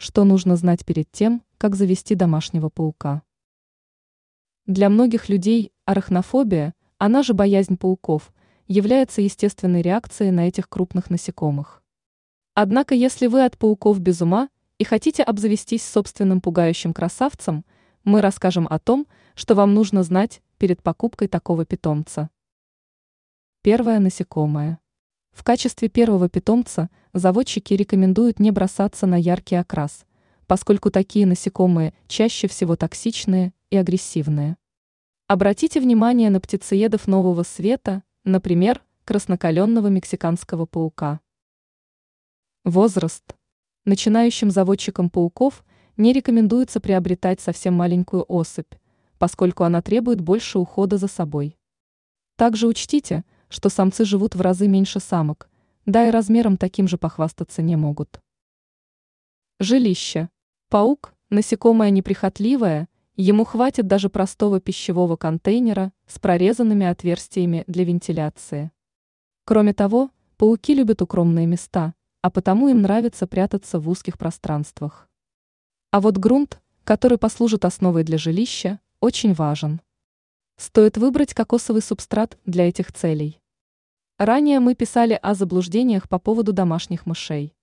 Что нужно знать перед тем, как завести домашнего паука? Для многих людей арахнофобия, она же боязнь пауков, является естественной реакцией на этих крупных насекомых. Однако если вы от пауков без ума и хотите обзавестись собственным пугающим красавцем, мы расскажем о том, что вам нужно знать перед покупкой такого питомца. Первое насекомое. В качестве первого питомца заводчики рекомендуют не бросаться на яркий окрас, поскольку такие насекомые чаще всего токсичные и агрессивные. Обратите внимание на птицеедов нового света, например, краснокаленного мексиканского паука. Возраст. Начинающим заводчикам пауков не рекомендуется приобретать совсем маленькую особь, поскольку она требует больше ухода за собой. Также учтите, что самцы живут в разы меньше самок, да и размером таким же похвастаться не могут. Жилище. Паук – насекомое неприхотливое, ему хватит даже простого пищевого контейнера с прорезанными отверстиями для вентиляции. Кроме того, пауки любят укромные места, а потому им нравится прятаться в узких пространствах. А вот грунт, который послужит основой для жилища, очень важен. Стоит выбрать кокосовый субстрат для этих целей. Ранее мы писали о заблуждениях по поводу домашних мышей.